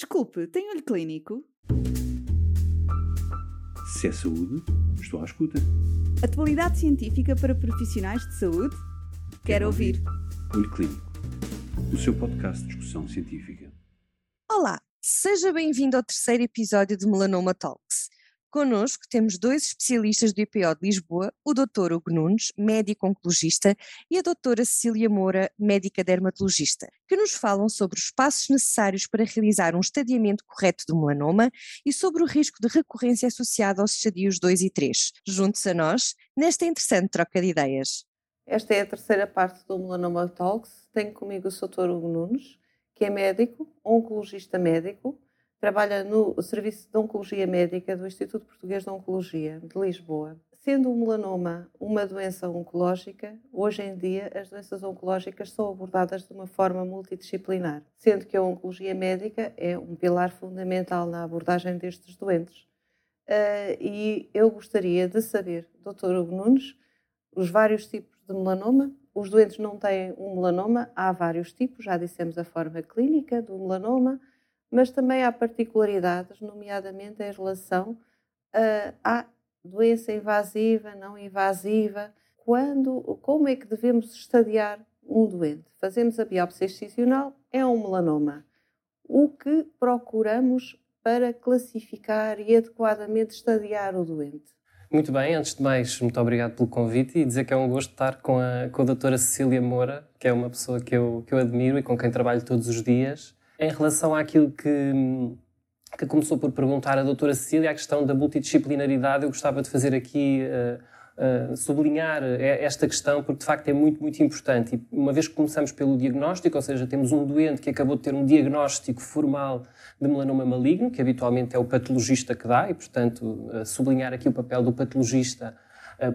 Desculpe, tem olho clínico? Se é saúde, estou à escuta. Atualidade científica para profissionais de saúde? Quero ouvir. Olho Clínico, o seu podcast de discussão científica. Olá, seja bem-vindo ao terceiro episódio do Melanoma Talks. Connosco temos dois especialistas do IPO de Lisboa, o Dr. Hugo Nunes, médico oncologista, e a doutora Cecília Moura, médica dermatologista, que nos falam sobre os passos necessários para realizar um estadiamento correto do melanoma e sobre o risco de recorrência associado aos estadios 2 e 3. Juntos a nós, nesta interessante troca de ideias. Esta é a terceira parte do Melanoma Talks. Tenho comigo o Dr. Hugo Nunes, que é médico, oncologista médico, trabalha no Serviço de Oncologia Médica do Instituto Português de Oncologia de Lisboa. Sendo o melanoma uma doença oncológica, hoje em dia as doenças oncológicas são abordadas de uma forma multidisciplinar, sendo que a oncologia médica é um pilar fundamental na abordagem destes doentes. Uh, e eu gostaria de saber, Dr. Hugo Nunes, os vários tipos de melanoma. Os doentes não têm um melanoma, há vários tipos, já dissemos a forma clínica do melanoma mas também há particularidades, nomeadamente em relação uh, à doença invasiva, não invasiva, quando, como é que devemos estadiar um doente. Fazemos a biópsia excisional, é um melanoma. O que procuramos para classificar e adequadamente estadiar o doente? Muito bem, antes de mais, muito obrigado pelo convite e dizer que é um gosto estar com a, com a doutora Cecília Moura, que é uma pessoa que eu, que eu admiro e com quem trabalho todos os dias em relação àquilo que, que começou por perguntar a doutora Cecília, a questão da multidisciplinaridade, eu gostava de fazer aqui, uh, uh, sublinhar esta questão, porque de facto é muito, muito importante. E uma vez que começamos pelo diagnóstico, ou seja, temos um doente que acabou de ter um diagnóstico formal de melanoma maligno, que habitualmente é o patologista que dá, e portanto uh, sublinhar aqui o papel do patologista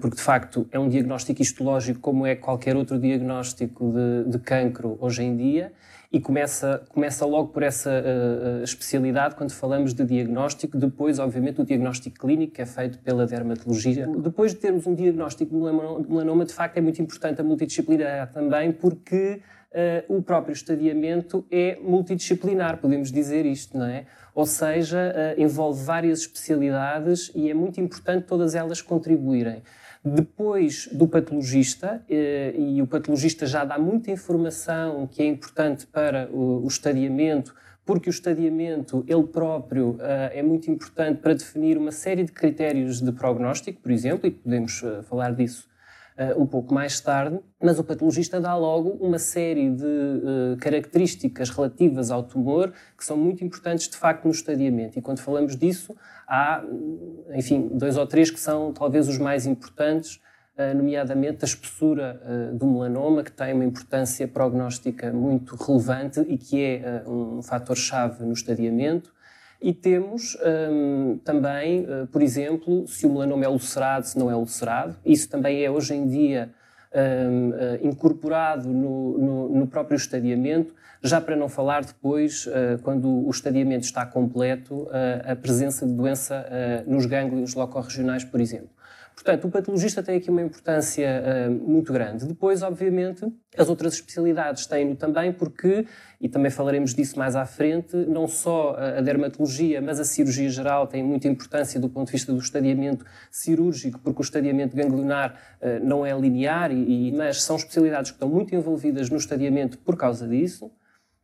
porque de facto é um diagnóstico histológico como é qualquer outro diagnóstico de, de cancro hoje em dia e começa, começa logo por essa uh, especialidade quando falamos de diagnóstico, depois, obviamente, o diagnóstico clínico, que é feito pela dermatologia. Depois de termos um diagnóstico de melanoma, de facto, é muito importante a multidisciplinaridade também, porque uh, o próprio estadiamento é multidisciplinar, podemos dizer isto, não é? Ou seja, uh, envolve várias especialidades e é muito importante todas elas contribuírem. Depois do patologista, eh, e o patologista já dá muita informação que é importante para o estadiamento, porque o estadiamento, ele próprio, eh, é muito importante para definir uma série de critérios de prognóstico, por exemplo, e podemos eh, falar disso uh, um pouco mais tarde, mas o patologista dá logo uma série de uh, características relativas ao tumor que são muito importantes de facto no estadiamento. E quando falamos disso, há, enfim, dois ou três que são talvez os mais importantes, uh, nomeadamente a espessura do melanoma, que tem uma importância prognóstica muito relevante e que é um fator-chave no estadiamento. E temos um, também, uh, por exemplo, se o melanoma é ulcerado, se não é ulcerado. Isso também é hoje em dia um, uh, incorporado no, no, no, próprio estadiamento, já para não falar depois, uh, quando o estadiamento está completo, a presença de doença nos gânglios locorregionais, por exemplo. Portanto, o patologista tem aqui uma importância uh, muito grande. Depois, obviamente, as outras especialidades têm-no também, porque, e também falaremos disso mais à frente, não só a dermatologia, mas a cirurgia geral tem muita importância do ponto de vista do estadiamento cirúrgico, porque o estadiamento ganglionar uh, não é linear, e, mas são especialidades que estão muito envolvidas no estadiamento por causa disso.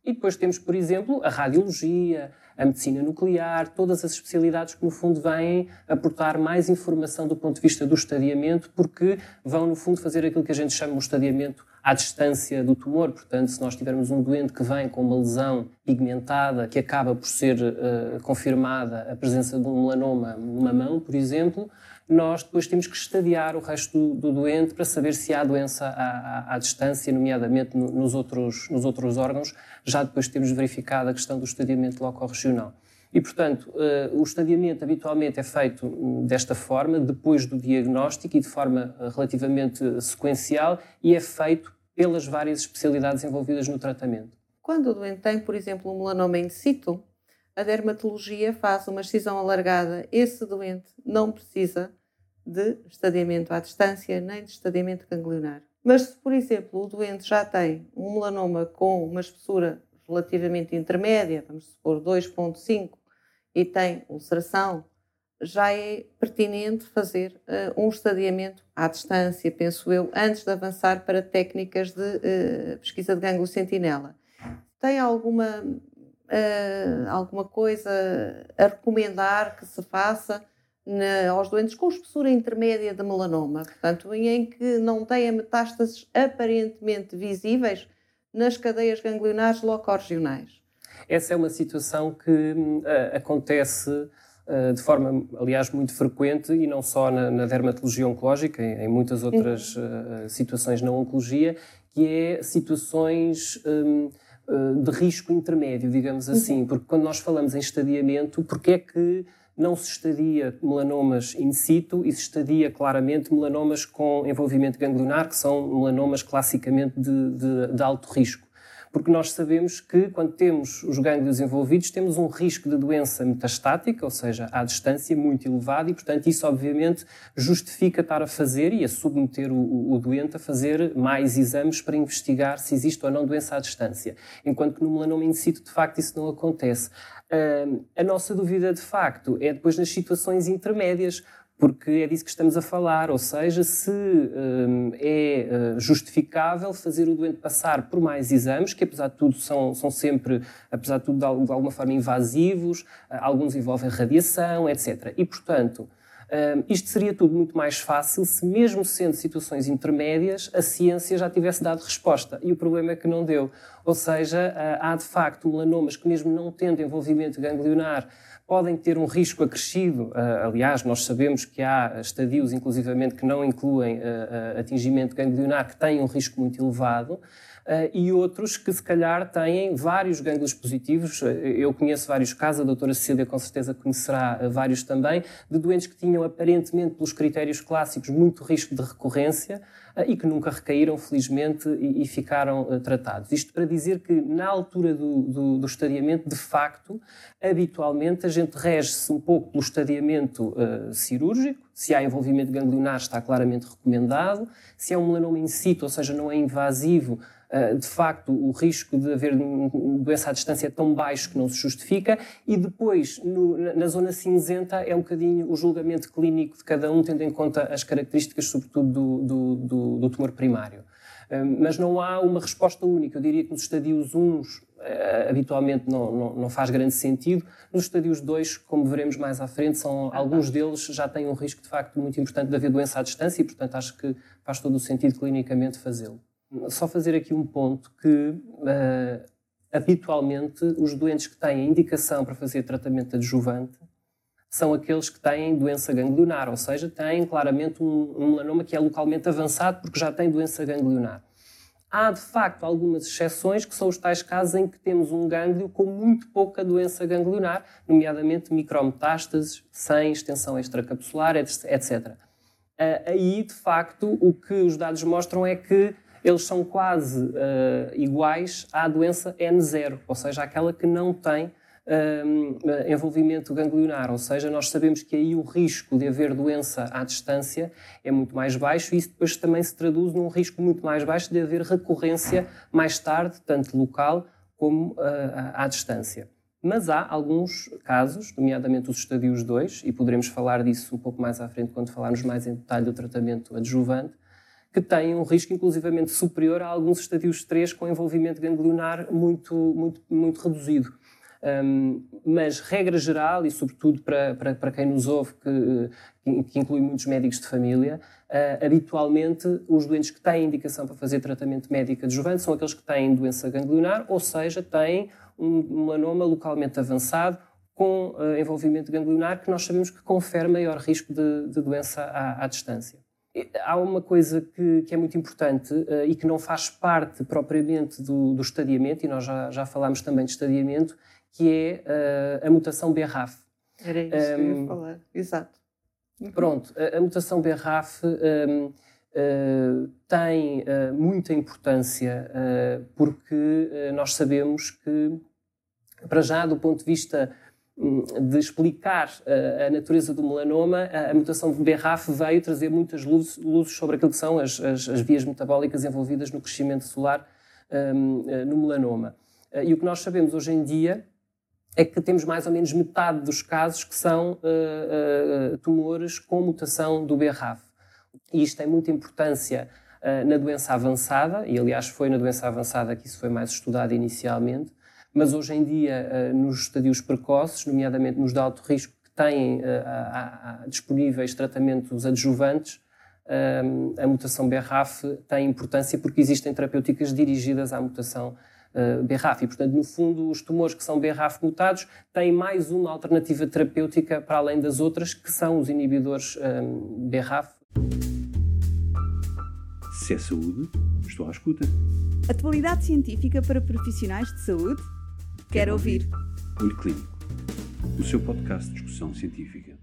E depois temos, por exemplo, a radiologia, a medicina nuclear, todas as especialidades que, no fundo, vêm aportar mais informação do ponto de vista do estadiamento, porque vão, no fundo, fazer aquilo que a gente chama de estadiamento à distância do tumor. Portanto, se nós tivermos um doente que vem com uma lesão pigmentada, que acaba por ser uh, confirmada a presença de um melanoma numa mão, por exemplo, nós depois temos que estadiar o resto do, do doente para saber se há doença à, à, à distância, nomeadamente no, nos, outros, nos outros órgãos. Já depois temos verificado a questão do estadiamento loco-regional. E, portanto, uh, o estadiamento habitualmente é feito desta forma, depois do diagnóstico e de forma uh, relativamente sequencial, e é feito pelas várias especialidades envolvidas no tratamento. Quando o doente tem, por exemplo, um melanoma in situ, a dermatologia faz uma excisão alargada. Esse doente não precisa de estadiamento à distância nem de estadiamento ganglionar. Mas se, por exemplo, o doente já tem um melanoma com uma espessura relativamente intermédia, vamos supor 2,5, e tem ulceração, já é pertinente fazer uh, um estadiamento à distância, penso eu, antes de avançar para técnicas de uh, pesquisa de gânglio sentinela. Tem alguma, uh, alguma coisa a recomendar que se faça na, aos doentes com espessura intermédia de melanoma, portanto, em que não têm metástases aparentemente visíveis nas cadeias ganglionares locorregionais? Essa é uma situação que uh, acontece uh, de forma, aliás, muito frequente e não só na, na dermatologia oncológica, em, em muitas outras uh, situações na oncologia, que é situações um, de risco intermédio, digamos uhum. assim, porque quando nós falamos em estadiamento, porque é que não se estadia melanomas in situ e se estadia claramente melanomas com envolvimento ganglionar, que são melanomas classicamente de, de, de alto risco porque nós sabemos que quando temos os gânglios envolvidos temos um risco de doença metastática, ou seja, à distância muito elevado e, portanto, isso obviamente justifica estar a fazer e a submeter o, o doente a fazer mais exames para investigar se existe ou não doença à distância. Enquanto que no melanoma in situ, de facto, isso não acontece. Uh, a nossa dúvida, de facto, é depois nas situações intermédias, porque é disso que estamos a falar, ou seja, se um, é uh, justificável fazer o doente passar por mais exames, que apesar de tudo são, são sempre, apesar de tudo, de alguma forma invasivos, uh, alguns envolvem radiação, etc. E, portanto, um, isto seria tudo muito mais fácil se, mesmo sendo situações intermédias, a ciência já tivesse dado resposta. E o problema é que não deu. Ou seja, uh, há de facto melanomas que, mesmo não tendo envolvimento ganglionar, podem ter um risco acrescido. Uh, aliás, nós sabemos que há estadios, inclusivamente, que não incluem uh, atingimento ganglionar, que têm um risco muito elevado. Uh, e outros que se calhar têm vários gânglios positivos. Uh, eu conheço vários casos, a doutora Cecília com certeza conhecerá uh, vários também, de doentes que tinham aparentemente, pelos critérios clássicos, muito risco de recorrência e que nunca recaíram, felizmente, e, e ficaram tratados. Isto para dizer que, na altura do, do, do estadiamento, de facto, habitualmente a gente rege-se um pouco pelo estadiamento cirúrgico, se há envolvimento ganglionar está claramente recomendado, se é um melanoma in situ, ou seja, não é invasivo, ah, de facto, o risco de haver doença à distância é tão baixo que não se justifica, e depois, no, na zona cinzenta, é um bocadinho o julgamento clínico de cada um, tendo em conta as características, sobretudo, do, do, do, do tumor primário. Mas não há uma resposta única. Eu diria que nos estadios 1 ah, habitualmente não, não, não, faz grande sentido. Nos estadios 2, como veremos mais à frente, são, alguns deles já têm um risco de facto muito importante de haver doença à distância e, portanto, acho que faz todo o sentido clinicamente fazê-lo só fazer aqui um ponto que uh, habitualmente os doentes que têm indicação para fazer tratamento adjuvante são aqueles que têm doença ganglionar, ou seja, têm claramente um, um melanoma que é localmente avançado porque já tem doença ganglionar. Há, de facto, algumas exceções, que são os tais casos em que temos um gânglio com muito pouca doença ganglionar, nomeadamente micrometástases, sem extensão extracapsular, etc. Ah, aí, de facto, o que os dados mostram é que eles são quase uh, iguais à doença N0, ou seja, aquela que não tem uh, envolvimento ganglionar, ou seja, nós sabemos que aí o risco de haver doença à distância é muito mais baixo e isso depois também se traduz num risco muito mais baixo de haver recorrência mais tarde, tanto local como uh, à distância. Mas há alguns casos, nomeadamente os estadios 2, e poderemos falar disso um pouco mais à frente quando falarmos mais em detalhe do tratamento adjuvante, que têm um risco inclusivamente superior a alguns estadios 3 com envolvimento ganglionar muito, muito, muito reduzido. Um, mas, regra geral, e sobretudo para, para, para quem nos ouve, que, que inclui muitos médicos de família, uh, habitualmente os doentes que têm indicação para fazer tratamento médico adjuvante são aqueles que têm doença ganglionar, ou seja, têm um melanoma localmente avançado com uh, envolvimento ganglionar, que nós sabemos que confere maior risco de, de doença à, à distância. Há uma coisa que, que é muito importante uh, e que não faz parte propriamente do, do estadiamento, e nós já, já falámos também de estadiamento, que é uh, a mutação BRAF. Era isso um, que eu ia falar, exato. Uhum. Pronto, a, a, mutação BRAF um, uh, eh, tem muita importância porque nós sabemos que, para já, do ponto de vista de explicar a, a natureza do melanoma, a, mutação de BRAF veio trazer muitas luzes, sobre aquilo que são as, as, as, vias metabólicas envolvidas no crescimento solar um, eh, no melanoma. Uh, e o que nós sabemos hoje em dia é que temos mais ou menos metade dos casos que são tumores com mutação do BRAF. E isto tem muita importância na doença avançada, e aliás foi na doença avançada que isso foi mais estudado inicialmente, mas hoje em dia, nos estadios precoces, nomeadamente nos de alto risco, que têm a, a, disponíveis tratamentos adjuvantes, a mutação BRAF tem importância porque existem terapêuticas dirigidas à mutação BRAF. E, portanto, no fundo, os tumores que são BRAF mutados têm mais uma alternativa terapêutica para além das outras, que são os inibidores BRAF. Se é saúde, estou à escuta. Atualidade científica para profissionais de saúde? Quero ouvir. Olho Clínico, o seu podcast de discussão científica.